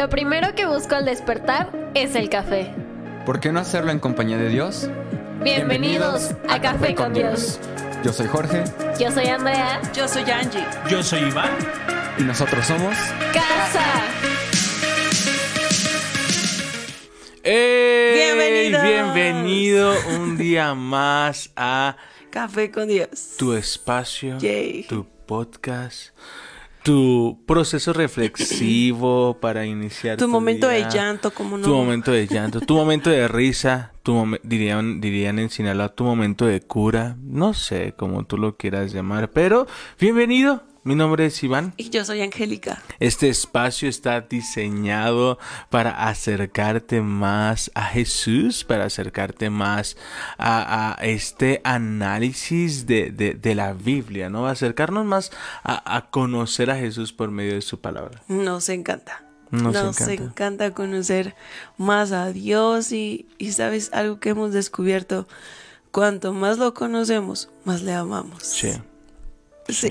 Lo primero que busco al despertar es el café. ¿Por qué no hacerlo en compañía de Dios? Bienvenidos, a Café con Dios. Yo soy Jorge Yo soy Andrea. Yo soy Angie. Yo soy Iván. y nosotros somos... Casa. ¡Ey! Bienvenidos. Bienvenido un día más a Café con Dios. tu espacio, Yay. tu podcast, tu proceso reflexivo para iniciar Tu momento de llanto, como no. Tu momento de llanto, tu momento de risa, tu dirían, dirían en Sinaloa, tu momento de cura, no sé cómo tú lo quieras llamar, pero bienvenido. Mi nombre es Iván. Y yo soy Angélica. Este espacio está diseñado para acercarte más a Jesús, para acercarte más a, a este análisis de, de- de la Biblia, ¿no? Acercarnos más a, a conocer a Jesús por medio de su palabra. Nos encanta. Nos encanta. encanta. conocer más a Dios y, y sabes algo que hemos descubierto. Cuanto más lo conocemos, más le amamos. Sí. Sí.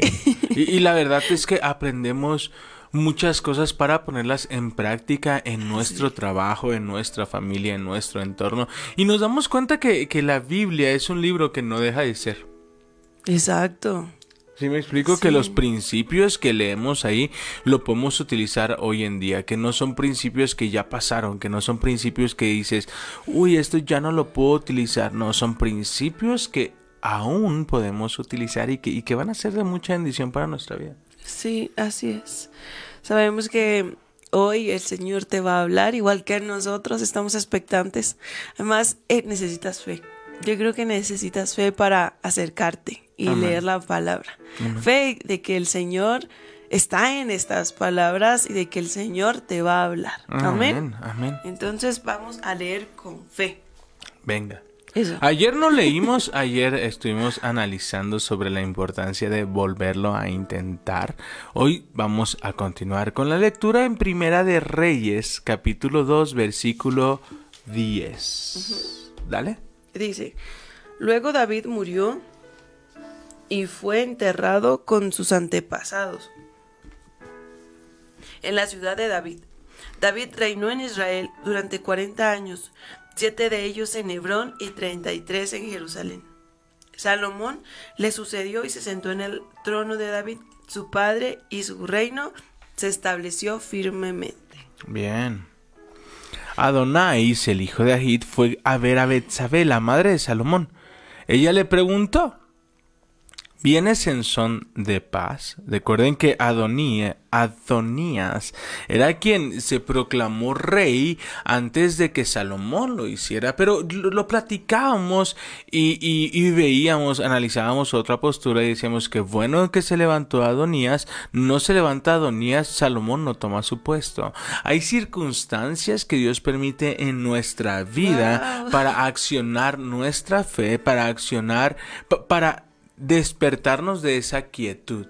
Y, y la verdad es que aprendemos muchas cosas para ponerlas en práctica en nuestro trabajo, en nuestra familia, en nuestro entorno. Y nos damos cuenta que, que la Biblia es un libro que no deja de ser. Exacto. Sí, me explico que los principios que leemos ahí lo podemos utilizar hoy en día, que no son principios que ya pasaron, que no son principios que dices, uy, esto ya no lo puedo utilizar, no, son principios que aún podemos utilizar y que, y que van a ser de mucha bendición para nuestra vida. Sí, así es. Sabemos que hoy el Señor te va a hablar, igual que nosotros estamos expectantes. Además, eh, necesitas fe. Yo creo que necesitas fe para acercarte y Amén. leer la palabra. Fe de que el Señor está en estas palabras y de que el Señor te va a hablar. Amén. Amén. Entonces vamos a leer con fe. Venga. Eso. Ayer no leímos, ayer estuvimos analizando sobre la importancia de volverlo a intentar. Hoy vamos a continuar con la lectura en Primera de Reyes, capítulo 2, versículo 10. Dale. Dice, luego David murió y fue enterrado con sus antepasados en la ciudad de David. David reinó en Israel durante 40 años, siete de ellos en Hebrón y 33 en Jerusalén. Salomón le sucedió y se sentó en el trono de David, su padre, y su reino se estableció firmemente. Bien. Adonais, el hijo de Ahit, fue a ver a Betsabé, la madre de Salomón. Ella le preguntó, ¿vienes en son de paz? Recuerden que Adonía- Adonías era quien se proclamó rey antes de que Salomón lo hiciera, pero lo, lo platicábamos y, y- y veíamos, analizábamos otra postura y decíamos que bueno que se levantó Adonías, no se levanta Adonías, Salomón no toma su puesto. Hay circunstancias que Dios permite en nuestra vida Wow. para accionar nuestra fe, para accionar, pa- para despertarnos de esa quietud.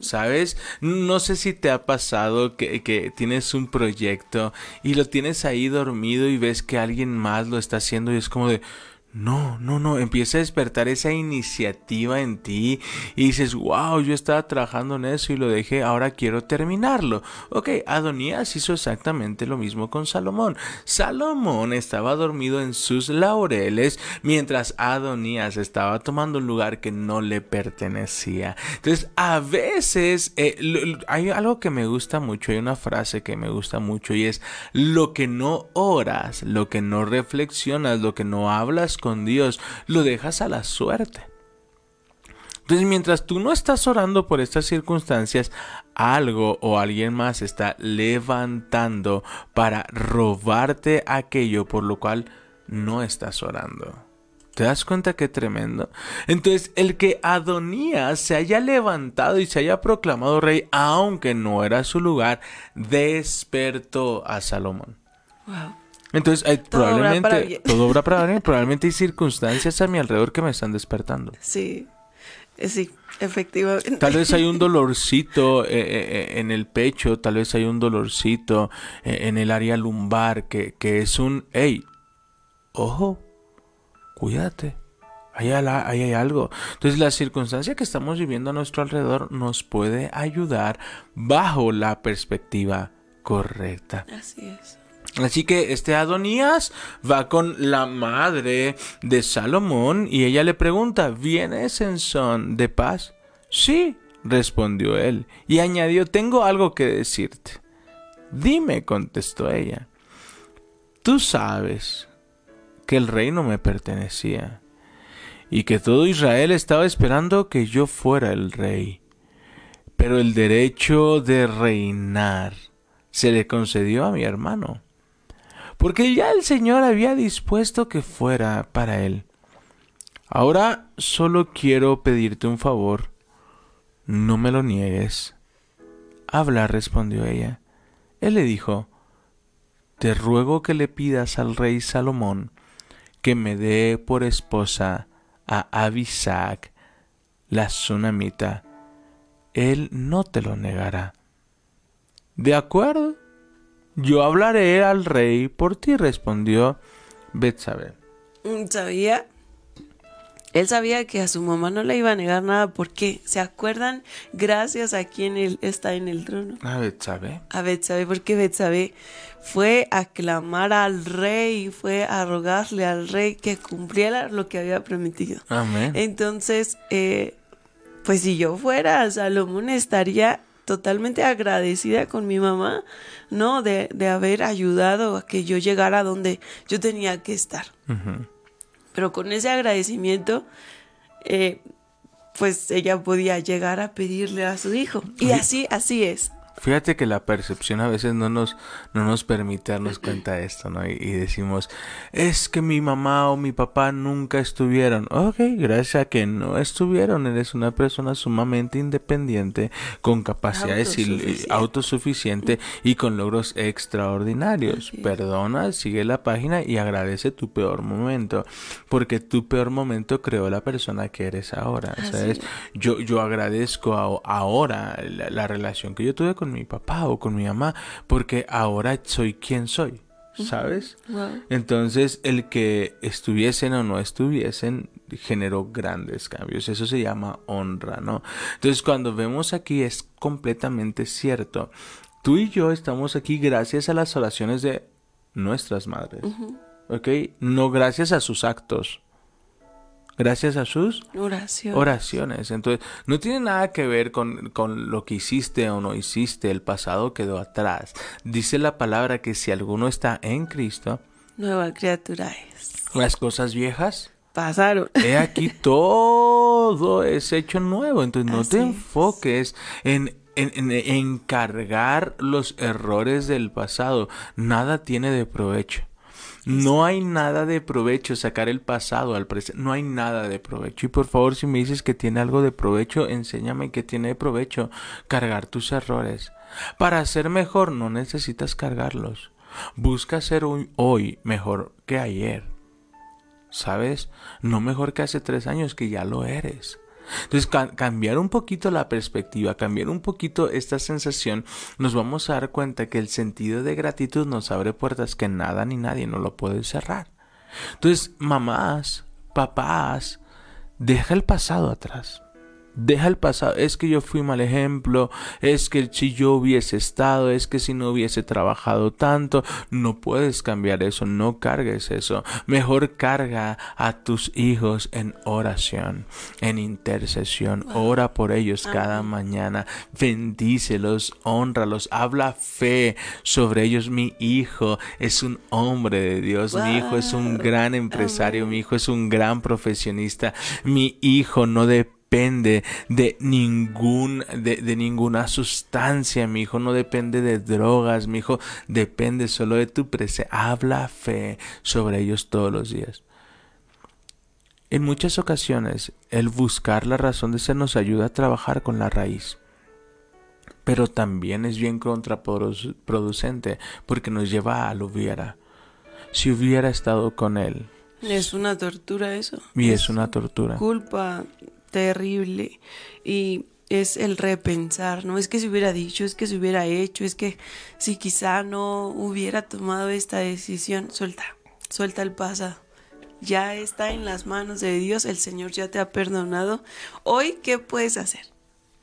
¿Sabes? No sé si te ha pasado que, que tienes un proyecto y lo tienes ahí dormido y ves que alguien más lo está haciendo y es como de... No, no, no, empieza a despertar esa iniciativa en ti y dices, wow, yo estaba trabajando en eso y lo dejé, ahora quiero terminarlo. Ok, Adonías hizo exactamente lo mismo con Salomón. Salomón estaba dormido en sus laureles mientras Adonías estaba tomando un lugar que no le pertenecía. Entonces, a veces eh, hay algo que me gusta mucho, hay una frase que me gusta mucho y es, lo que no oras, lo que no reflexionas, lo que no hablas con Dios, lo dejas a la suerte. Entonces, mientras tú no estás orando por estas circunstancias, algo o alguien más está levantando para robarte aquello por lo cual no estás orando. ¿Te das cuenta qué tremendo? Entonces, el que Adonías se haya levantado y se haya proclamado rey, aunque no era su lugar, despertó a Salomón. Wow. Entonces, hay, Todo obra probablemente para bien. todo obra para bien, probablemente hay circunstancias a mi alrededor que me están despertando. Sí, eh, sí, efectivamente. Tal vez hay un dolorcito eh, eh, eh, en el pecho, tal vez hay un dolorcito eh, en el área lumbar que, que es un, hey, ojo, cuídate. Ahí hay, la- ahí hay algo. Entonces la circunstancia que estamos viviendo a nuestro alrededor nos puede ayudar bajo la perspectiva correcta. Así es. Así que este Adonías va con la madre de Salomón y ella le pregunta, ¿vienes en de paz? Sí, respondió él, y añadió, tengo algo que decirte. Dime, contestó ella. Tú sabes que el reino me pertenecía y que todo Israel estaba esperando que yo fuera el rey. Pero el derecho de reinar se le concedió a mi hermano, porque ya el Señor había dispuesto que fuera para él. Ahora solo quiero pedirte un favor. No me lo niegues. Habla, respondió ella. Él le dijo, Te ruego que le pidas al rey Salomón que me dé por esposa a Abisac, la sunamita. Él no te lo negará. De acuerdo. Yo hablaré al rey por ti, respondió Betsabé. Mm, ¿Sabía? Él sabía que a su mamá no le iba a negar nada porque, ¿se acuerdan? Gracias a quien él está en el trono. A Betsabé. A Betsabé, porque Betsabé fue a clamar al rey, fue a rogarle al rey que cumpliera lo que había prometido. Amén. Entonces, eh, pues si yo fuera Salomón estaría totalmente agradecida con mi mamá, ¿no? De, de haber ayudado a que yo llegara donde yo tenía que estar. Pero con ese agradecimiento, eh, pues ella podía llegar a pedirle a su hijo. Y así, así es. Fíjate que la percepción a veces no nos, no nos permite darnos cuenta de esto, ¿no? Y, y decimos, es que mi mamá o mi papá nunca estuvieron. Ok, gracias a que no estuvieron, eres una persona sumamente independiente, con capacidades Autosuficiente. autosuficiente y con logros extraordinarios. Perdona, sigue la página y agradece tu peor momento, porque tu peor momento creó la persona que eres ahora, ¿sabes? es. Yo, yo agradezco a- ahora la, la relación que yo tuve con mi papá o con mi mamá, porque ahora soy quien soy, ¿sabes? Wow. Entonces, el que estuviesen o no estuviesen generó grandes cambios. Eso se llama honra, ¿no? Entonces, cuando vemos aquí es completamente cierto. Tú y yo estamos aquí gracias a las oraciones de nuestras madres, ¿ok? No gracias a sus actos. Gracias a sus Oración. oraciones. Entonces, no tiene nada que ver con, con lo que hiciste o no hiciste. El pasado quedó atrás. Dice la palabra que si alguno está en Cristo, Nueva criatura es. las cosas viejas, Pasaron. he aquí todo es hecho nuevo. Entonces, no te Así enfoques en, en, en- en cargar los errores del pasado. Nada tiene de provecho. No hay nada de provecho sacar el pasado al presente. No hay nada de provecho. Y por favor, si me dices que tiene algo de provecho, enséñame que tiene de provecho cargar tus errores. Para ser mejor no necesitas cargarlos. Busca ser hoy, mejor que ayer. ¿Sabes? No mejor que hace tres años que ya lo eres. Entonces, ca- cambiar un poquito la perspectiva, cambiar un poquito esta sensación, nos vamos a dar cuenta que el sentido de gratitud nos abre puertas que nada ni nadie nos lo puede cerrar. Entonces, mamás, papás, deja el pasado atrás. Deja el pasado. Es que yo fui mal ejemplo. Es que si yo hubiese estado, es que si no hubiese trabajado tanto, no puedes cambiar eso. No cargues eso. Mejor carga a tus hijos en oración, en intercesión. Ora por ellos cada mañana. Bendícelos, honralos. Habla fe sobre ellos. Mi hijo es un hombre de Dios. Mi hijo es un gran empresario. Mi hijo es un gran profesionista. Mi hijo no depende de ningún de, de ninguna sustancia mi hijo no depende de drogas mi hijo depende solo de tu presencia habla fe sobre ellos todos los días. En muchas ocasiones el buscar la razón de ser nos ayuda a trabajar con la raíz. Pero también es bien contraproducente porque nos lleva a lo hubiera. Si hubiera estado con él. Es una tortura eso. y es una tortura. Culpa terrible y es el repensar, no es que se hubiera dicho, es que se hubiera hecho, es que si quizá no hubiera tomado esta decisión, suelta, suelta el pasado. Ya está en las manos de Dios, el Señor ya te ha perdonado. Hoy, ¿qué puedes hacer?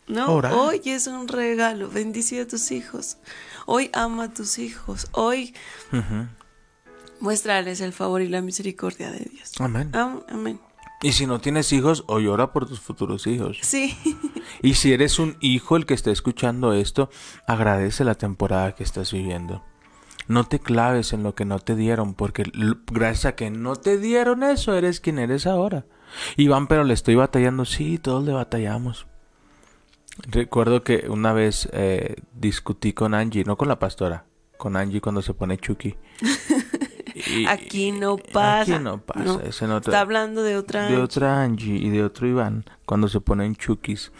¿no? Hoy es un regalo. Bendice a tus hijos. Hoy ama a tus hijos. Hoy Ujú. muéstrales el favor y la misericordia de Dios. Amén. Am- Amén. Y si no tienes hijos, hoy ora por tus futuros hijos. Sí. Y si eres un hijo el que está escuchando esto, agradece la temporada que estás viviendo. No te claves en lo que no te dieron, porque gracias a que no te dieron eso, eres quien eres ahora. Iván, pero le estoy batallando. Sí, todos le batallamos. Recuerdo que una vez eh, discutí con Angie, no con la pastora, con Angie cuando se pone Chucky. Y- Aquí no pasa. Aquí no pasa. es en otra- Está hablando de otra. de otra Angie y de otro Iván cuando se ponen chukis.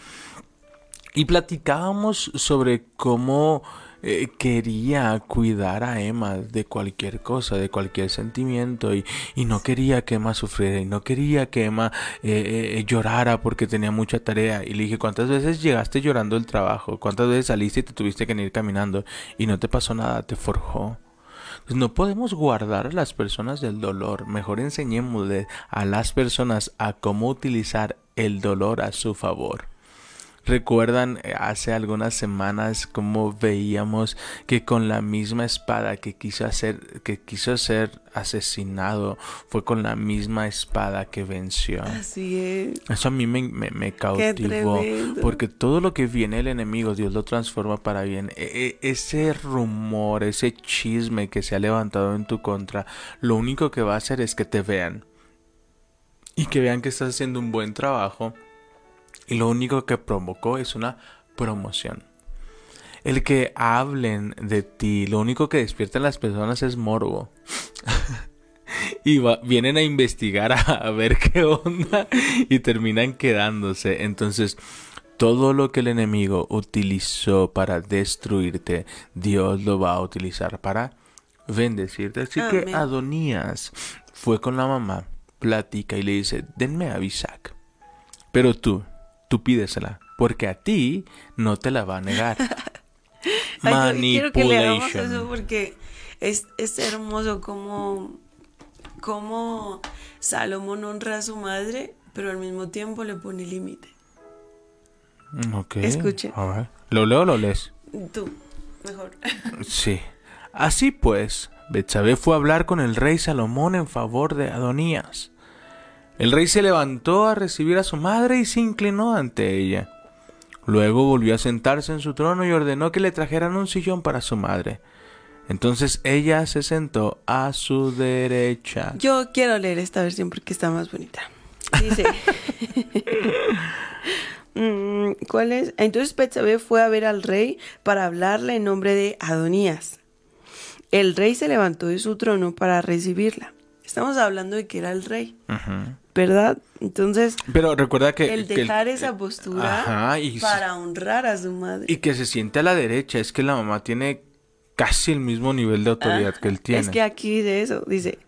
Y platicábamos sobre cómo eh, quería cuidar a Emma de cualquier cosa, de cualquier sentimiento y, y no quería que Emma sufriera y no quería que Emma eh, eh, llorara porque tenía mucha tarea. Y le dije, ¿cuántas veces llegaste llorando del trabajo? ¿Cuántas veces saliste y te tuviste que ir caminando y no te pasó nada? Te forjó. Pues no podemos guardar a las personas del dolor. Mejor enseñémosle a las personas a cómo utilizar el dolor a su favor. Recuerdan eh, hace algunas semanas cómo veíamos que con la misma espada que quiso hacer, que quiso ser asesinado, fue con la misma espada que venció. Así es. Eso a mí me, me, me cautivó. Porque todo lo que viene el enemigo, Dios lo transforma para bien. E- e- ese rumor, ese chisme que se ha levantado en tu contra, lo único que va a hacer es que te vean. Y que vean que estás haciendo un buen trabajo. Y lo único que provocó es una promoción. El que hablen de ti, lo único que despierta en las personas es morbo. y va- vienen a investigar a, a ver qué onda y terminan quedándose. Entonces, todo lo que el enemigo utilizó para destruirte, Dios lo va a utilizar para bendecirte. Así que. Adonías fue con la mamá, platica y le dice, denme a Isaac. Pero tú, tú pídesela, porque a ti no te la va a negar. Ay, yo quiero que le hagamos Manipulation. eso porque es, es hermoso como, como Salomón honra a su madre, pero al mismo tiempo le pone límite. Mm, Ok. Escuche. a ver. ¿Lo leo o lo lees? Tú, mejor. Sí. Así pues, Betsabé fue a hablar con el rey Salomón en favor de Adonías. El rey se levantó a recibir a su madre y se inclinó ante ella. Luego volvió a sentarse en su trono y ordenó que le trajeran un sillón para su madre. Entonces ella se sentó a su derecha. Yo quiero leer esta versión porque está más bonita. Dice. Mm, ¿Cuál es? Entonces Betsabé fue a ver al rey para hablarle en nombre de Adonías. El rey se levantó de su trono para recibirla. Estamos hablando de que era el rey. ¿Verdad? Entonces, Pero recuerda que... el que dejar esa postura Ajá, y- para honrar a su madre. Y que se siente a la derecha. Es que la mamá tiene casi el mismo nivel de autoridad que él tiene. Es que aquí de eso dice,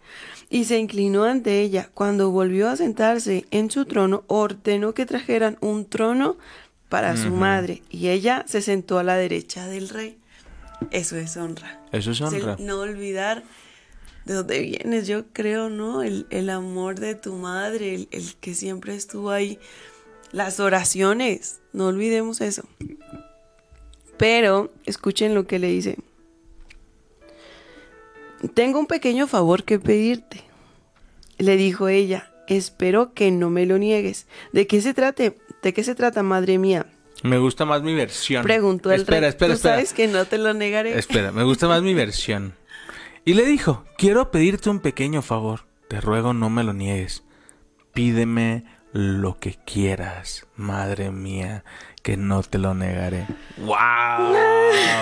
y se inclinó ante ella. Cuando volvió a sentarse en su trono, ordenó que trajeran un trono para su madre, y ella se sentó a la derecha del rey. Eso es honra. Eso es honra. no olvidar de dónde vienes, yo creo, ¿no? El, el amor de tu madre, el, el que siempre estuvo ahí. Las oraciones, no olvidemos eso. Pero escuchen lo que le dice. Tengo un pequeño favor que pedirte. Le dijo ella, espero que no me lo niegues. ¿De qué se trate? ¿De qué se trata, madre mía? Me gusta más mi versión. Preguntó el espera, rey. Espera, Tú espera, sabes que no te lo negaré. Espera, me gusta más mi versión. Y le dijo, quiero pedirte un pequeño favor. Te ruego no me lo niegues. Pídeme lo que quieras, madre mía, que no te lo negaré. ¡Wow!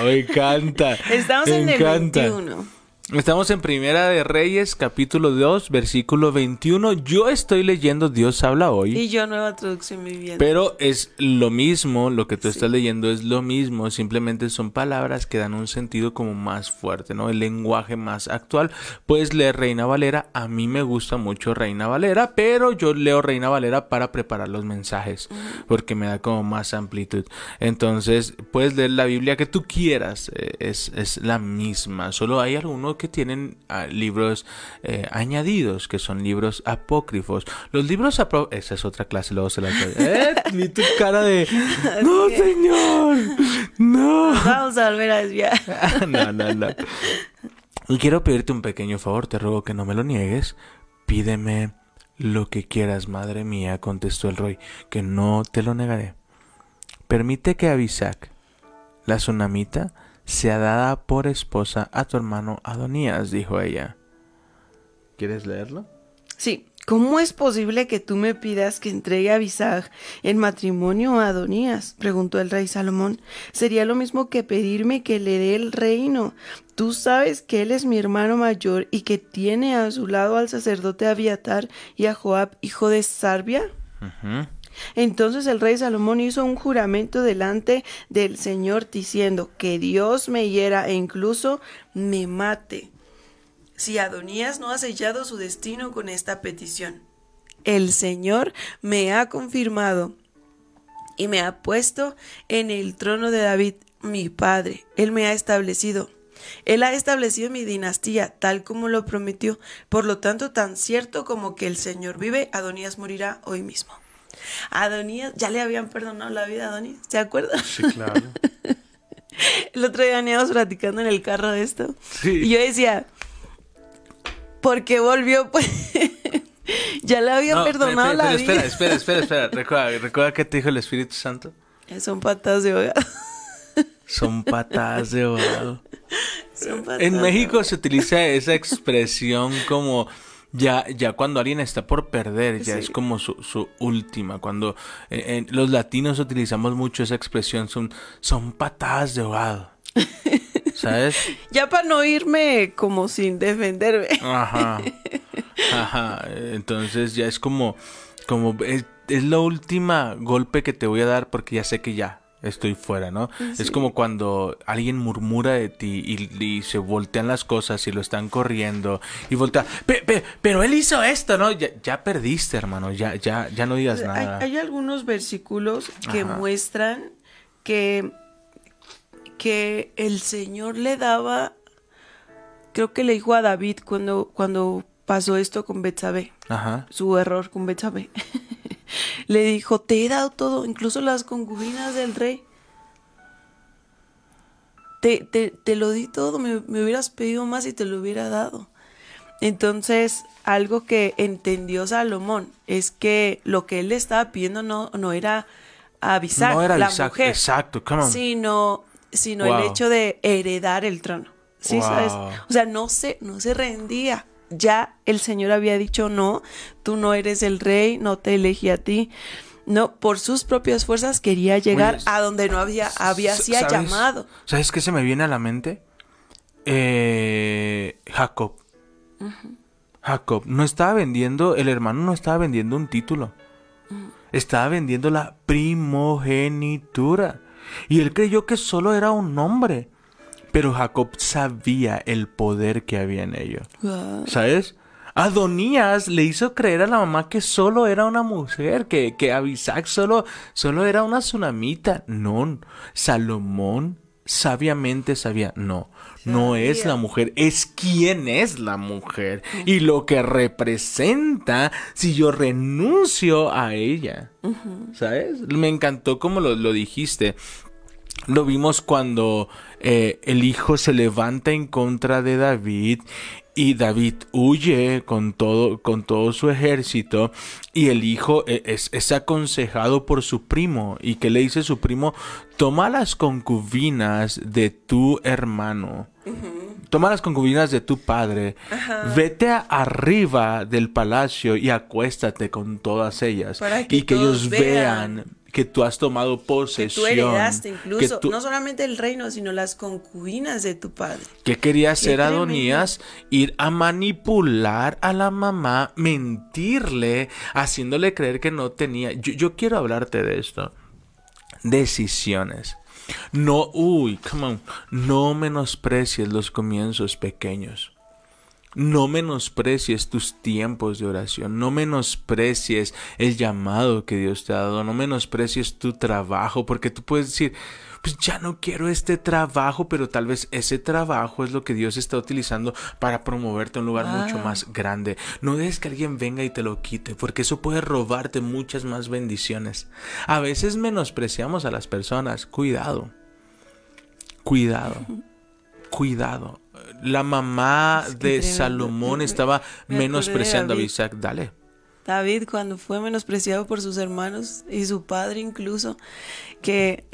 Me encanta. Estamos me en el encanta. 21. Estamos en Primera de Reyes, capítulo 2, versículo 21. Yo estoy leyendo Dios habla hoy. Y yo nueva traducción viviente. Pero es lo mismo, lo que tú estás leyendo es lo mismo, simplemente son palabras que dan un sentido como más fuerte, ¿no? El lenguaje más actual. Puedes leer Reina Valera, a mí me gusta mucho Reina Valera, pero yo leo Reina Valera para preparar los mensajes, porque me da como más amplitud. Entonces, puedes leer la Biblia que tú quieras, eh, es, es la misma, solo hay que tienen ah, libros eh, añadidos, que son libros apócrifos. Los libros apócrifos... Esa es otra clase, luego se las doy. ¡Eh! Vi tu cara de... ¡No, señor! ¡No! Vamos a volver a desviar. no, no, no. Y quiero pedirte un pequeño favor, te ruego que no me lo niegues. Pídeme lo que quieras, madre mía, contestó el rey, que no te lo negaré. Permite que Abisac, la tsunamita, sea dada por esposa a tu hermano Adonías, dijo ella. ¿Quieres leerlo? Sí. ¿Cómo es posible que tú me pidas que entregue a Abisag en matrimonio a Adonías? preguntó el rey Salomón. Sería lo mismo que pedirme que le dé el reino. Tú sabes que él es mi hermano mayor y que tiene a su lado al sacerdote Abiatar y a Joab, hijo de Sarbia. Entonces el rey Salomón hizo un juramento delante del Señor diciendo que Dios me hiera e incluso me mate si Adonías no ha sellado su destino con esta petición. El Señor me ha confirmado y me ha puesto en el trono de David, mi padre. Él me ha establecido. Él ha establecido mi dinastía, tal como lo prometió. Por lo tanto, tan cierto como que el Señor vive, Adonías morirá hoy mismo. Adonías, ya le habían perdonado la vida a Adonías, ¿se acuerdan? Sí, claro. el otro día veníamos platicando en el carro de esto. Sí. Y yo decía, porque volvió, pues. ya le habían No, perdonado pero- la pero vida. espera, espera, espera, espera. Recuerda, recuerda que te dijo el Espíritu Santo. Son patas de ahogado. Son patadas de ahogado. Son patas En de México se utiliza esa expresión como ya, ya cuando alguien está por perder, ya Sí. es como su, su última. Cuando eh, en- los latinos utilizamos mucho esa expresión, son, son patadas de ahogado. ¿Sabes? Ya para no irme como sin defenderme. Ajá. Ajá. Entonces ya es como, como es, es la última golpe que te voy a dar porque ya sé que ya estoy fuera, ¿no? Es como cuando alguien murmura de ti y, y se voltean las cosas y lo están corriendo y voltea, "Pe- pe- pero él hizo esto, ¿no? Ya, ya perdiste, hermano, ya, ya, ya no digas Hay, nada. hay algunos versículos que Ajá. muestran que, que el Señor le daba, creo que le dijo a David cuando, cuando pasó esto con Betsabé, Ajá. su error con Betsabé. le dijo, te he dado todo, incluso las concubinas del rey. Te, te, te lo di todo, me, me hubieras pedido más y te lo hubiera dado. Entonces, algo que entendió Salomón es que lo que él le estaba pidiendo no, no era a Abisag, No era la mujer, exacto, come on. sino, sino Wow. el hecho de heredar el trono. ¿Sí Wow. sabes? O sea, no se, no se rendía. Ya el Señor había dicho, no, tú no eres el rey, no te elegí a ti. No, por sus propias fuerzas quería llegar Oye, a donde no había, había S- sido ¿sabes- llamado. ¿Sabes qué se me viene a la mente? Eh, Jacob. Jacob no estaba vendiendo, el hermano no estaba vendiendo un título. Estaba vendiendo la primogenitura. Y él creyó que solo era un nombre. Pero Jacob sabía el poder que había en ello. ¿Sabes? Adonías le hizo creer a la mamá que solo era una mujer, que, que Abisac solo, solo era una tsunamita. No, Salomón sabiamente sabía, no, no es la mujer, es quién es la mujer y lo que representa si yo renuncio a ella. ¿Sabes? Me encantó como lo, lo dijiste. Lo vimos cuando eh, el hijo se levanta en contra de David y David huye con todo, con todo su ejército y el hijo eh, es, es aconsejado por su primo. Y que le dice su primo, toma las concubinas de tu hermano. Toma las concubinas de tu padre, vete arriba del palacio y acuéstate con todas ellas Para que y que ellos vean vean que tú has tomado Que posesión. tú heredaste que incluso, tú- no solamente el reino, sino las concubinas de tu padre. ¿Qué quería hacer. Adonías? Ir a manipular a la mamá, mentirle, haciéndole creer que no tenía. Yo, yo quiero hablarte de esto. Decisiones. No, uy, come on. No menosprecies los comienzos pequeños. No menosprecies tus tiempos de oración, no menosprecies el llamado que Dios te ha dado, no menosprecies tu trabajo, porque tú puedes decir, pues ya no quiero este trabajo, pero tal vez ese trabajo es lo que Dios está utilizando para promoverte a un lugar mucho más grande. No dejes que alguien venga y te lo quite, porque eso puede robarte muchas más bendiciones. A veces menospreciamos a las personas, cuidado, cuidado, cuidado. La mamá Es que de tremendo. Salomón estaba me menospreciando a. Isaac. Dale. David cuando fue menospreciado por sus hermanos y su padre incluso, que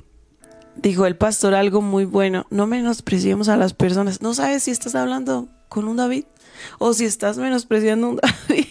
dijo el pastor algo muy bueno, no menospreciemos a las personas. No sabes si estás hablando con un David o si estás menospreciando a un David.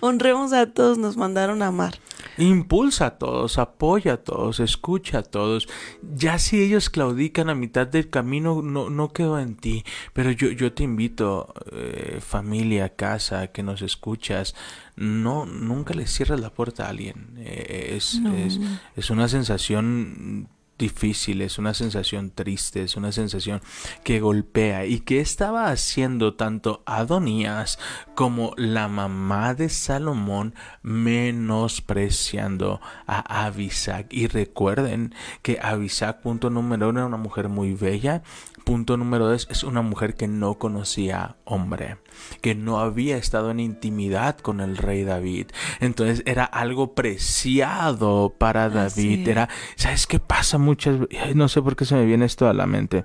Honremos a todos, nos mandaron a amar. Impulsa a todos, apoya a todos, escucha a todos. Ya si ellos claudican a mitad del camino, no, no quedó en ti. Pero yo, yo te invito, eh, familia, casa, que nos escuchas, no, nunca le cierres la puerta a alguien. Eh, es, es, es una sensación difícil, es una sensación triste, es una sensación que golpea. ¿Y que estaba haciendo tanto Adonías como la mamá de Salomón menospreciando a Abisac? Y recuerden que Abisac, punto número uno, era una mujer muy bella. Punto número dos, es una mujer que no conocía hombre, que no había estado en intimidad con el rey David. Entonces era algo preciado para David. Era, ¿sabes qué pasa muchas veces? No sé por qué se me viene esto a la mente.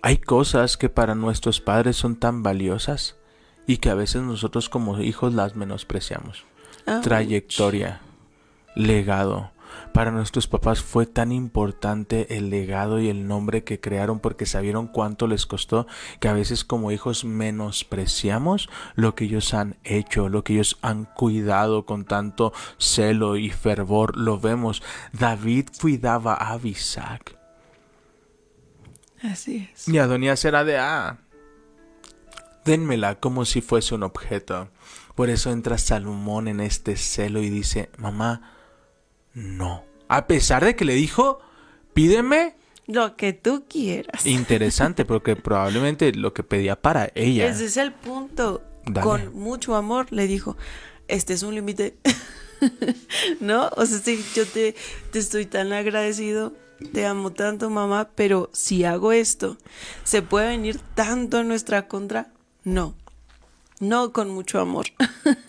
Hay cosas que para nuestros padres son tan valiosas y que a veces nosotros como hijos las menospreciamos. Ah, Trayectoria, legado. Para nuestros papás fue tan importante el legado y el nombre que crearon porque sabieron cuánto les costó que a veces como hijos menospreciamos lo que ellos han hecho, lo que ellos han cuidado con tanto celo y fervor. Lo vemos. David cuidaba a Abisac. Así es. Y Adonías era de, ah, denmela como si fuese un objeto. Por eso entra Salomón en este celo y dice, mamá, no. A pesar de que le dijo, pídeme. Lo que tú quieras. Interesante, porque probablemente lo que pedía para ella. Ese es el punto. Dale. Con mucho amor le dijo, este es un límite. ¿No? O sea, sí, yo te, te estoy tan agradecido, te amo tanto, mamá, pero si hago esto, ¿se puede venir tanto en nuestra contra? No. No con mucho amor.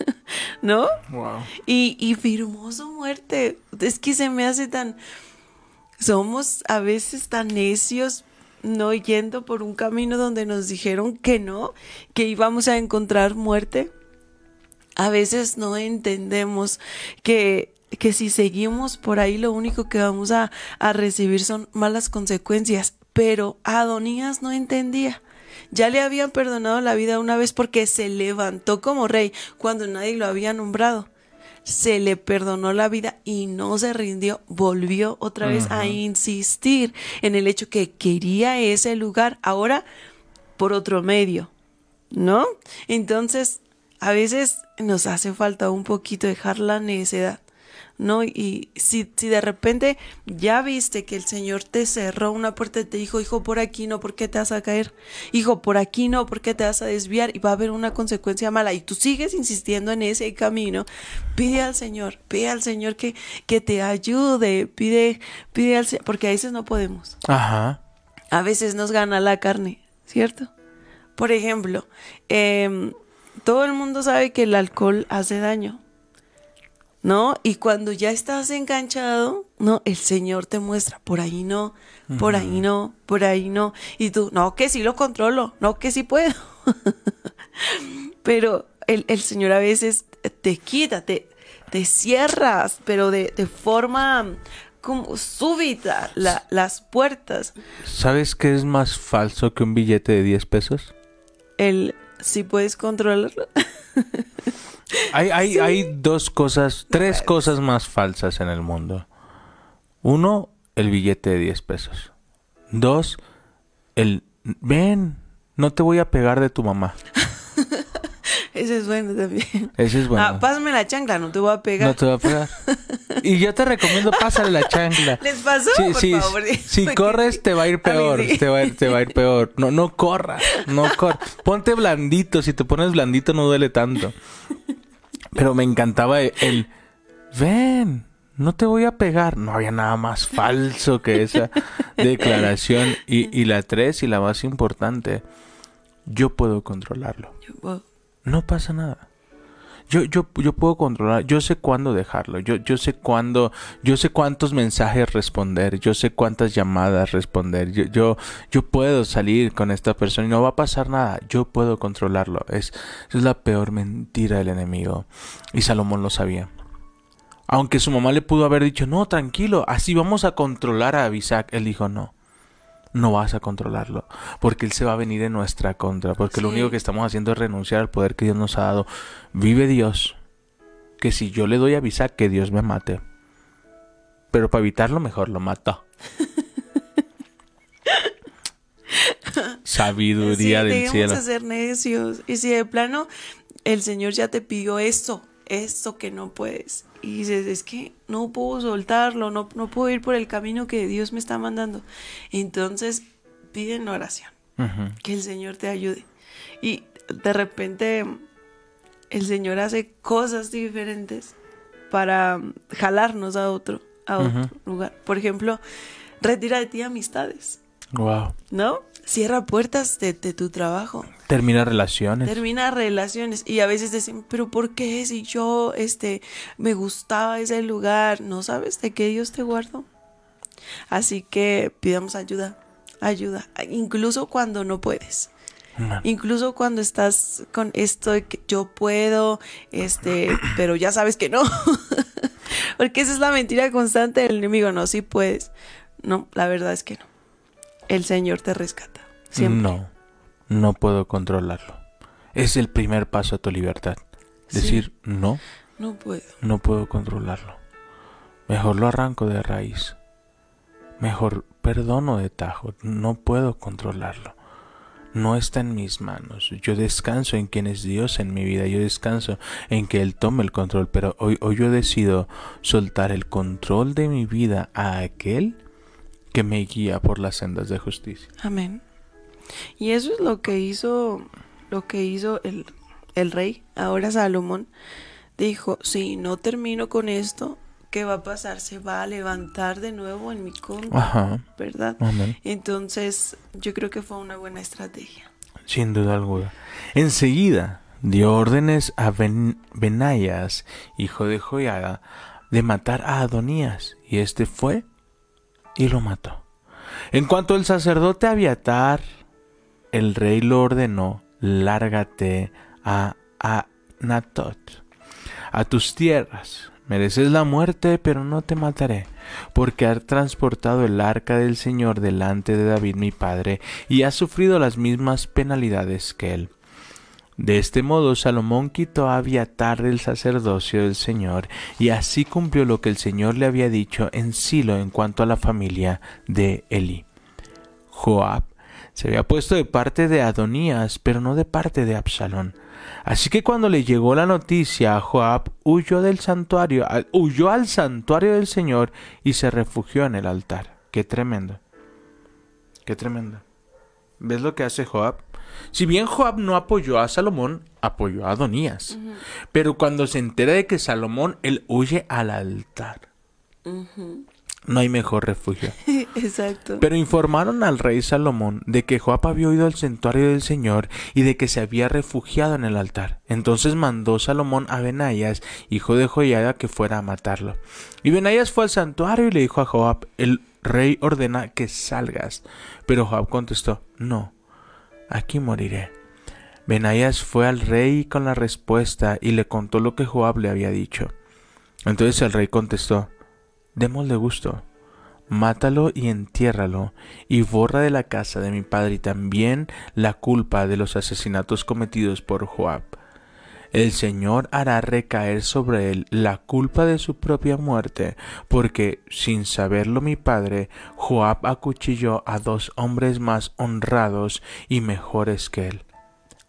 ¿No? Wow. Y, y firmó su muerte. Es que se me hace tan... Somos a veces tan necios no yendo por un camino donde nos dijeron que no, que íbamos a encontrar muerte. A veces no entendemos que, que si seguimos por ahí lo único que vamos a, a recibir son malas consecuencias. Pero Adonías no entendía. Ya le habían perdonado la vida una vez porque se levantó como rey cuando nadie lo había nombrado. Se le perdonó la vida y no se rindió. Volvió otra vez a insistir en el hecho que quería ese lugar ahora por otro medio. ¿No? Entonces, a veces nos hace falta un poquito dejar la necedad. ¿No? Y si, si de repente ya viste que el Señor te cerró una puerta y te dijo, hijo, por aquí no, ¿por qué te vas a caer? Hijo, por aquí no, ¿por qué te vas a desviar? Y va a haber una consecuencia mala. Y tú sigues insistiendo en ese camino. Pide al Señor, pide al Señor que, que te ayude, pide, pide al Señor, porque a veces no podemos. Ajá. A veces nos gana la carne, ¿cierto? Por ejemplo, em, todo el mundo sabe que el alcohol hace daño. ¿No? Y cuando ya estás enganchado, ¿no? El Señor te muestra, por ahí no, por ahí no, por ahí no. Y tú, no, que sí lo controlo, no, que sí puedo. pero el, el Señor a veces te quita, te, te cierras, pero de, de forma como súbita la- las puertas. ¿Sabes qué es más falso que un billete de 10 pesos? El, si puedes controlarlo. Hay, hay, hay dos cosas, tres cosas más falsas en el mundo. Uno, el billete de 10 pesos. Dos, el ven, no te voy a pegar de tu mamá. Ese es bueno también. Ese es bueno. Ah, pásame la chancla, no te voy a pegar. no te voy a pegar. Y yo te recomiendo pásale la chancla. ¿Les pasó? Sí, Por sí, favor. si corres te va a ir A peor, sí. te va a ir, te va a ir peor. No, no corras, no corras. Ponte blandito, si te pones blandito no duele tanto. Pero me encantaba el, ven, no te voy a pegar. No había nada más falso que esa declaración. Y, y la tres, y la más importante, yo puedo controlarlo. Yo puedo- No pasa nada. Yo, yo, yo puedo controlar, yo sé cuándo dejarlo, yo, yo sé cuándo, yo sé cuántos mensajes responder, yo sé cuántas llamadas responder, yo, yo, yo puedo salir con esta persona y no va a pasar nada, yo puedo controlarlo. Es, es la peor mentira del enemigo. Y Salomón lo sabía. Aunque su mamá le pudo haber dicho, no, tranquilo, así vamos a controlar a Abisac, él dijo, no, no vas a controlarlo, porque él se va a venir en nuestra contra, porque lo único que estamos haciendo es renunciar al poder que Dios nos ha dado. Vive Dios, que si yo le doy a Abisac, que Dios me mate. Pero para evitarlo, mejor lo mato. Sabiduría Sí, del cielo. de ser necios. Y si de plano el Señor ya te pidió esto, esto que no puedes. Y dices, es que no puedo soltarlo, no, no puedo ir por el camino que Dios me está mandando. Entonces, pide en oración que el Señor te ayude. Y de repente el Señor hace cosas diferentes para jalarnos a otro, a otro lugar. Por ejemplo, retira de ti amistades, Wow. ¿no? Cierra puertas de, de tu trabajo. Termina relaciones. Termina relaciones y a veces decimos, pero ¿por qué si yo este me gustaba ese lugar? ¿No sabes de qué Dios te guardó? Así que pidamos ayuda, ayuda, incluso cuando no puedes. Incluso cuando estás con esto de que yo puedo, este, pero ya sabes que no. Porque esa es la mentira constante del enemigo, no, sí puedes. No, la verdad es que no. El Señor te rescata. Siempre. No, no puedo controlarlo. Es el primer paso a tu libertad. Sí. Decir, no, No puedo. no puedo controlarlo. Mejor lo arranco de raíz. Mejor perdono de tajo. No puedo controlarlo. No está en mis manos. Yo descanso en quien es Dios en mi vida. Yo descanso en que Él tome el control. Pero hoy, hoy yo decido soltar el control de mi vida a aquel que me guía por las sendas de justicia. Amén. Y eso es lo que hizo, lo que hizo el, el rey, ahora Salomón. Dijo, si no termino con esto, ¿qué va a pasar? Se va a levantar de nuevo en mi contra, Ajá. ¿verdad? Amén. Entonces, yo creo que fue una buena estrategia. Sin duda alguna. Enseguida dio órdenes a Ben- Benayas, hijo de Joiada, de matar a Adonías, y este fue y lo mató. En cuanto al sacerdote Abiatar, el rey lo ordenó, lárgate a Anatot, a tus tierras. Mereces la muerte, pero no te mataré, porque has transportado el arca del Señor delante de David mi padre, y has sufrido las mismas penalidades que él. De este modo Salomón quitó a Abiatar del sacerdocio del Señor, y así cumplió lo que el Señor le había dicho en Silo en cuanto a la familia de Eli. Joab se había puesto de parte de Adonías, pero no de parte de Absalón. Así que cuando le llegó la noticia Joab, huyó del santuario, huyó al santuario del Señor y se refugió en el altar. Qué tremendo. Qué tremendo. ¿Ves lo que hace Joab? Si bien Joab no apoyó a Salomón, apoyó a Adonías. Pero cuando se entera de que Salomón, él huye al altar. No hay mejor refugio. Exacto. Pero informaron al rey Salomón de que Joab había ido al santuario del Señor y de que se había refugiado en el altar. Entonces mandó Salomón a Benayas, hijo de Joiada, que fuera a matarlo. Y Benayas fue al santuario y le dijo a Joab, el rey ordena que salgas. Pero Joab contestó, no, aquí moriré. Benayas fue al rey con la respuesta y le contó lo que Joab le había dicho. Entonces el rey contestó, démosle gusto mátalo y entiérralo, y borra de la casa de mi padre y también la culpa de los asesinatos cometidos por Joab. El Señor hará recaer sobre él la culpa de su propia muerte, porque, sin saberlo mi padre, Joab acuchilló a dos hombres más honrados y mejores que él,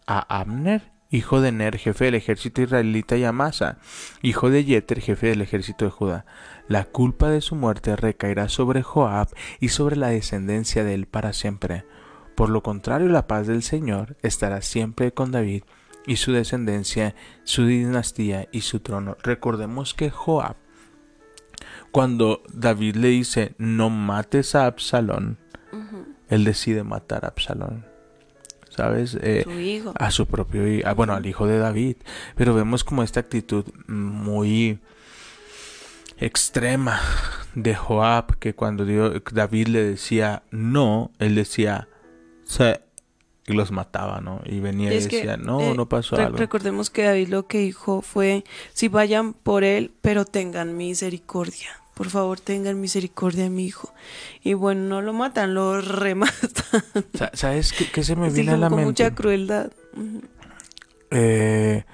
a Abner, hijo de Ner, jefe del ejército israelita, y Amasa, hijo de Yeter, jefe del ejército de Judá. La culpa de su muerte recaerá sobre Joab y sobre la descendencia de él para siempre. Por lo contrario, la paz del Señor estará siempre con David y su descendencia, su dinastía y su trono. Recordemos que Joab Cuando David le dice, no mates a Absalón, él decide matar a Absalón. ¿Sabes? Eh, Su hijo. a su propio hijo, bueno, al hijo de David. Pero vemos como esta actitud muy extrema de Joab, que cuando Dios- David le decía no, él decía y los mataba, ¿no? Y venía y, que, decía, no, eh, no pasó re- algo. Recordemos que David lo que dijo fue, si vayan por él, pero tengan misericordia. Por favor, tengan misericordia de mi hijo. Y bueno, no lo matan, lo rematan. Sa- ¿Sabes qué, qué se me Sí, viene a con, la con mente? mucha crueldad. Eh,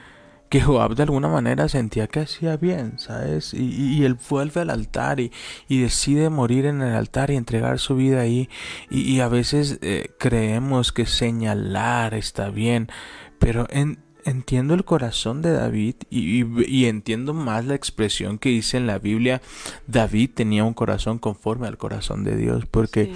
que Joab de alguna manera sentía que hacía bien, ¿sabes? Y, y- él vuelve al altar y, y decide morir en el altar y entregar su vida ahí. Y, a veces eh, creemos que señalar está bien, pero en- entiendo el corazón de David y, entiendo más la expresión que dice en la Biblia, David tenía un corazón conforme al corazón de Dios, porque...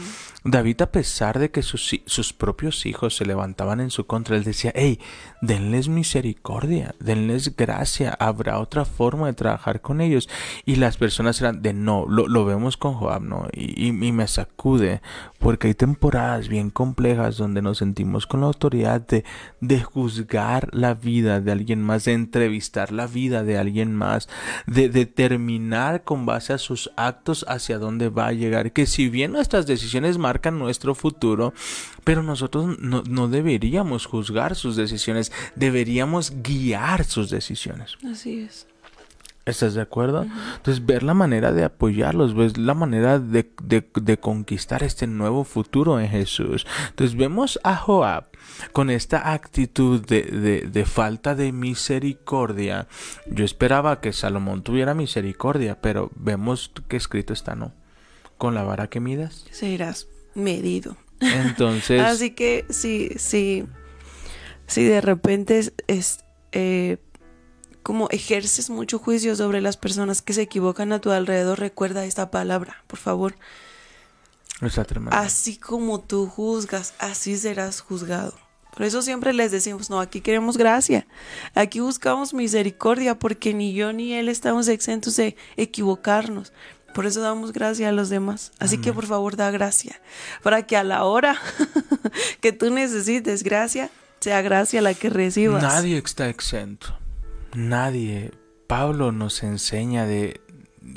David, a pesar de que sus, sus propios hijos se levantaban en su contra, él decía, hey, denles misericordia, denles gracia, habrá otra forma de trabajar con ellos. Y las personas eran de no, lo, lo vemos con Joab, ¿no? Y, y- y me sacude, porque hay temporadas bien complejas donde nos sentimos con la autoridad de, de juzgar la vida de alguien más, de entrevistar la vida de alguien más, de determinar con base a sus actos hacia dónde va a llegar. Que si bien nuestras decisiones marcan nuestro futuro, pero nosotros no, no deberíamos juzgar sus decisiones, deberíamos guiar sus decisiones. Así es. ¿Estás de acuerdo? Entonces, ver la manera de apoyarlos, ver la manera de, de- de conquistar este nuevo futuro en Jesús. Entonces, vemos a Joab con esta actitud de, de- de falta de misericordia. Yo esperaba que Salomón tuviera misericordia, pero vemos que escrito está, ¿no? Con la vara que midas. Serás medido. Entonces, Así que si, si, si de repente es, es, eh, como ejerces mucho juicio sobre las personas que se equivocan a tu alrededor, recuerda esta palabra, por favor. está tremendo. Así como tú juzgas, así serás juzgado. Por eso siempre les decimos, no, aquí queremos gracia, aquí buscamos misericordia, porque ni yo ni él estamos exentos de equivocarnos. Por eso damos gracia a los demás. Así que por favor da gracia, para que a la hora que tú necesites gracia, sea gracia la que recibas. Nadie está exento. Nadie. Pablo nos enseña de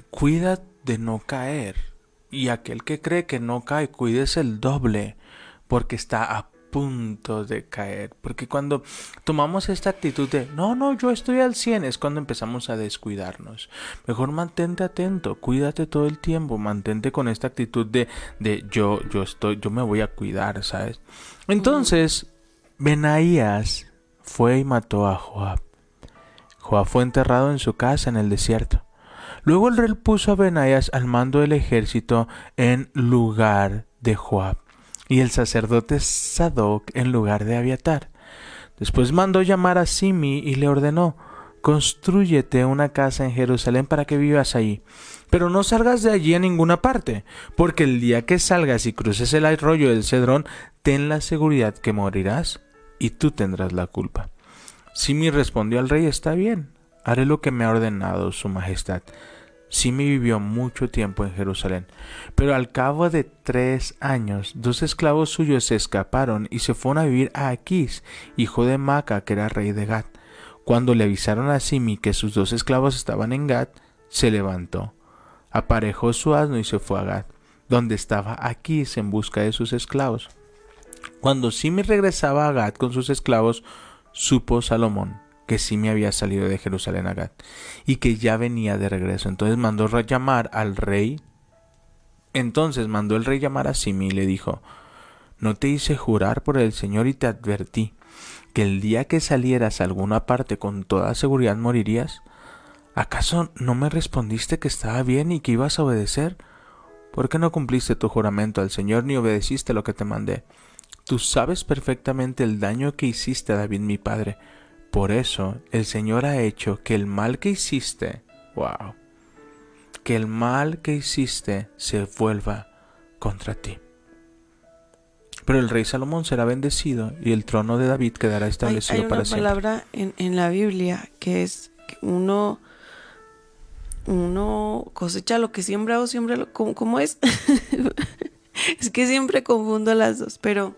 cuida de no caer. Y aquel que cree que no cae, cuídese el doble, porque está a punto de caer. Porque cuando tomamos esta actitud de no, no, yo estoy al 100, es cuando empezamos a descuidarnos. Mejor mantente atento, cuídate todo el tiempo, mantente con esta actitud de, de yo, yo estoy, yo me voy a cuidar, ¿sabes? Entonces, Benaías fue y mató a Joab. Joab fue enterrado en su casa en el desierto. Luego el rey puso a Benaías al mando del ejército en lugar de Joab y el sacerdote Sadoc en lugar de Abiatar. Después mandó llamar a Simi y le ordenó, Constrúyete una casa en Jerusalén para que vivas allí, pero no salgas de allí a ninguna parte, porque el día que salgas y cruces el arroyo del Cedrón, ten la seguridad que morirás y tú tendrás la culpa. Simi respondió al rey, está bien, haré lo que me ha ordenado su majestad. Simi vivió mucho tiempo en Jerusalén, pero al cabo de tres años, dos esclavos suyos se escaparon y se fueron a vivir a Aquís, hijo de Maca, que era rey de Gad. Cuando le avisaron a Simi que sus dos esclavos estaban en Gad, se levantó, aparejó su asno y se fue a Gad, donde estaba Aquís en busca de sus esclavos. Cuando Simi regresaba a Gad con sus esclavos, supo Salomón que Simi había salido de Jerusalén a y que ya venía de regreso. Entonces mandó llamar al rey. Entonces mandó el rey llamar a Simi y le dijo: ¿No te hice jurar por el Señor y te advertí que el día que salieras a alguna parte con toda seguridad morirías? ¿Acaso no me respondiste que estaba bien y que ibas a obedecer? ¿Por qué no cumpliste tu juramento al Señor ni obedeciste lo que te mandé? Tú sabes perfectamente el daño que hiciste a David mi padre. Por eso el Señor ha hecho que el mal que hiciste, wow, que el mal que hiciste se vuelva contra ti. Pero el rey Salomón será bendecido y el trono de David quedará Hay, establecido hay una para siempre. palabra en, en la Biblia que es que uno uno cosecha lo que siembra o siembra lo, ¿cómo, cómo es? es que siempre confundo las dos, pero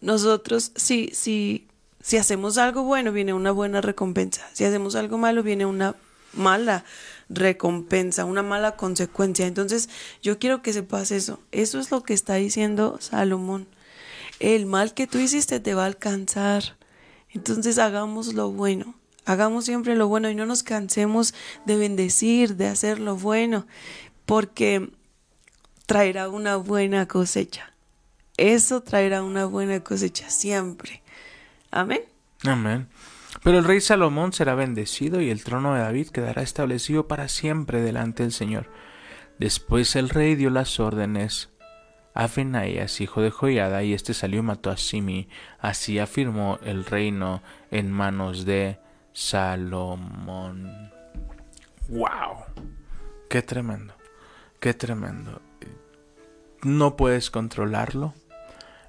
nosotros sí, sí, si hacemos algo bueno viene una buena recompensa, si hacemos algo malo viene una mala recompensa, una mala consecuencia. Entonces yo quiero que sepas eso, eso es lo que está diciendo Salomón. El mal que tú hiciste te va a alcanzar. Entonces hagamos lo bueno. Hagamos siempre lo bueno y no nos cansemos de bendecir, de hacer lo bueno, porque traerá una buena cosecha. Eso traerá una buena cosecha siempre. Amén. Amén. Pero el rey Salomón será bendecido y el trono de David quedará establecido para siempre delante del Señor. Después el rey dio las órdenes a Benaías, hijo de Joiada, y éste salió y mató a Simi. Así afirmó el reino en manos de Salomón. ¡Wow! ¡Qué tremendo! ¡Qué tremendo! No puedes controlarlo.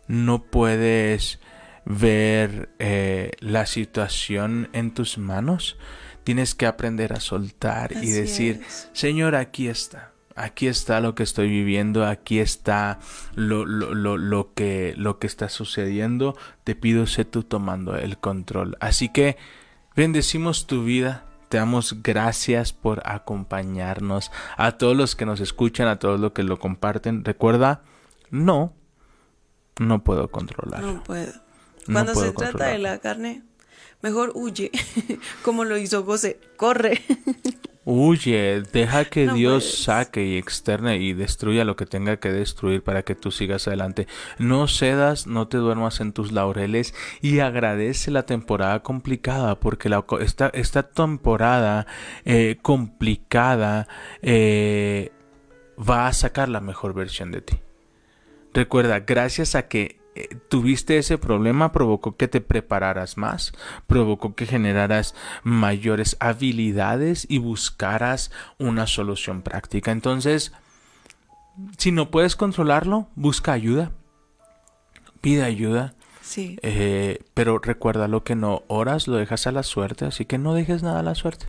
No puedes ver eh, la situación en tus manos. Tienes que aprender a soltar y decir, es. Señor, aquí está. Aquí está lo que estoy viviendo, aquí está lo, lo, lo, lo que, lo que está sucediendo. Te pido, sé tú tomando el control. Así que bendecimos tu vida. Te damos gracias por acompañarnos. A todos los que nos escuchan, a todos los que lo comparten. Recuerda, no, no puedo controlarlo. No puedo. Cuando se trata de la carne, mejor huye, como lo hizo José. Corre. Huye, deja que No Dios puedes. saque y externe y destruya lo que tenga que destruir para que tú sigas adelante. No cedas, no te duermas en tus laureles y agradece la temporada complicada porque la, esta, esta temporada eh, complicada eh, va a sacar la mejor versión de ti. Recuerda, gracias a que eh, tuviste ese problema, provocó que te prepararas más, provocó que generaras mayores habilidades y buscaras una solución práctica. Entonces, si no puedes controlarlo, busca ayuda, pide ayuda. Sí. Eh, pero recuerda lo que no oras, lo dejas a la suerte, así que no dejes nada a la suerte.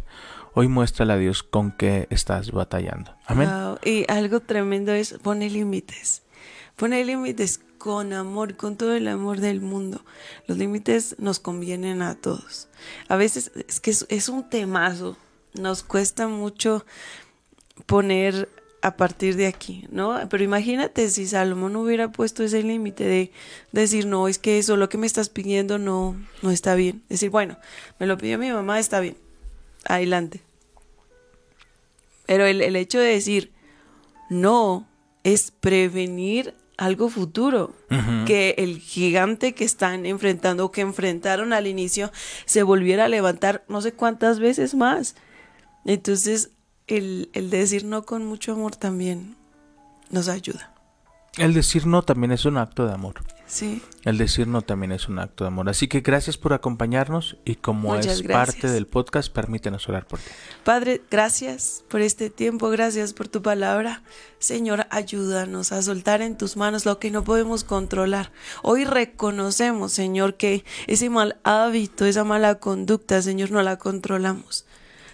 Hoy muéstrale a Dios con qué estás batallando. Amén. Wow, Y algo tremendo es poner límites. Poner límites con amor, con todo el amor del mundo. Los límites nos convienen a todos. A veces es que es, un temazo. Nos cuesta mucho poner a partir de aquí, ¿no? Pero imagínate si Salomón hubiera puesto ese límite de decir, no, es que eso, lo que me estás pidiendo no, no está bien. Decir, bueno, me lo pidió mi mamá, está bien. Adelante. Pero el, el hecho de decir no es prevenir algo futuro. Que el gigante que están enfrentando o que enfrentaron al inicio se volviera a levantar no sé cuántas veces más. Entonces, el, el decir no con mucho amor también nos ayuda. El decir no también es un acto de amor. Sí. El decir no también es un acto de amor. Así que gracias por acompañarnos y como Muchas es gracias. parte del podcast, permítenos orar por ti. Padre, gracias por este tiempo, gracias por tu palabra. Señor, ayúdanos a soltar en tus manos lo que no podemos controlar. Hoy reconocemos, Señor, que ese mal hábito, esa mala conducta, Señor, no la controlamos.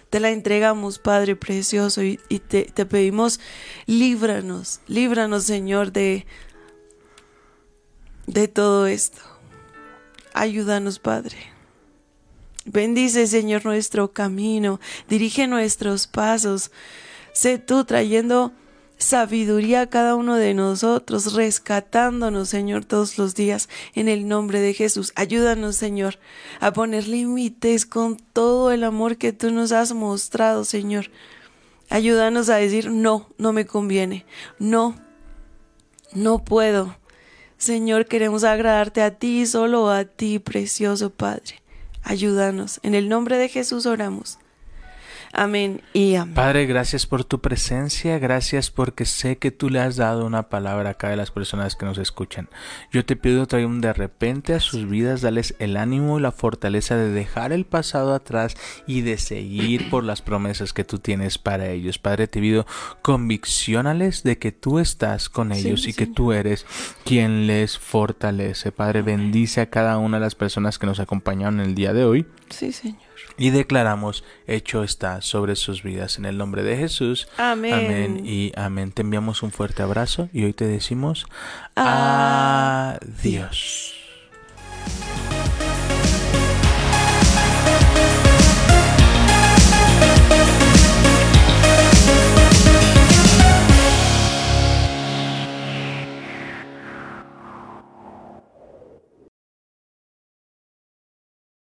Te la entregamos, Padre precioso, y, te, te pedimos, líbranos, líbranos, Señor, de, de todo esto. Ayúdanos, Padre. Bendice, Señor, nuestro camino, dirige nuestros pasos. Sé tú trayendo sabiduría a cada uno de nosotros, rescatándonos, Señor, todos los días en el nombre de Jesús. Ayúdanos, Señor, a poner límites con todo el amor que tú nos has mostrado, Señor. Ayúdanos a decir, no, no me conviene, no, no puedo. Señor, queremos agradarte a ti, solo a ti, precioso Padre. Ayúdanos. En el nombre de Jesús oramos. Amén y amén. Padre, gracias por tu presencia, gracias porque sé que tú le has dado una palabra a cada de las personas que nos escuchan. Yo te pido traer un de repente a sus vidas, dales el ánimo y la fortaleza de dejar el pasado atrás y de seguir por las promesas que tú tienes para ellos. Padre, te pido conviccionales de que tú estás con Sí, ellos y que tú eres quien les fortalece. Padre, bendice a cada una de las personas que nos acompañaron el día de hoy. Sí, Señor y declaramos hecho está sobre sus vidas. En el nombre de Jesús. Amén. Y amén. Te enviamos un fuerte abrazo y hoy te decimos ah, adiós.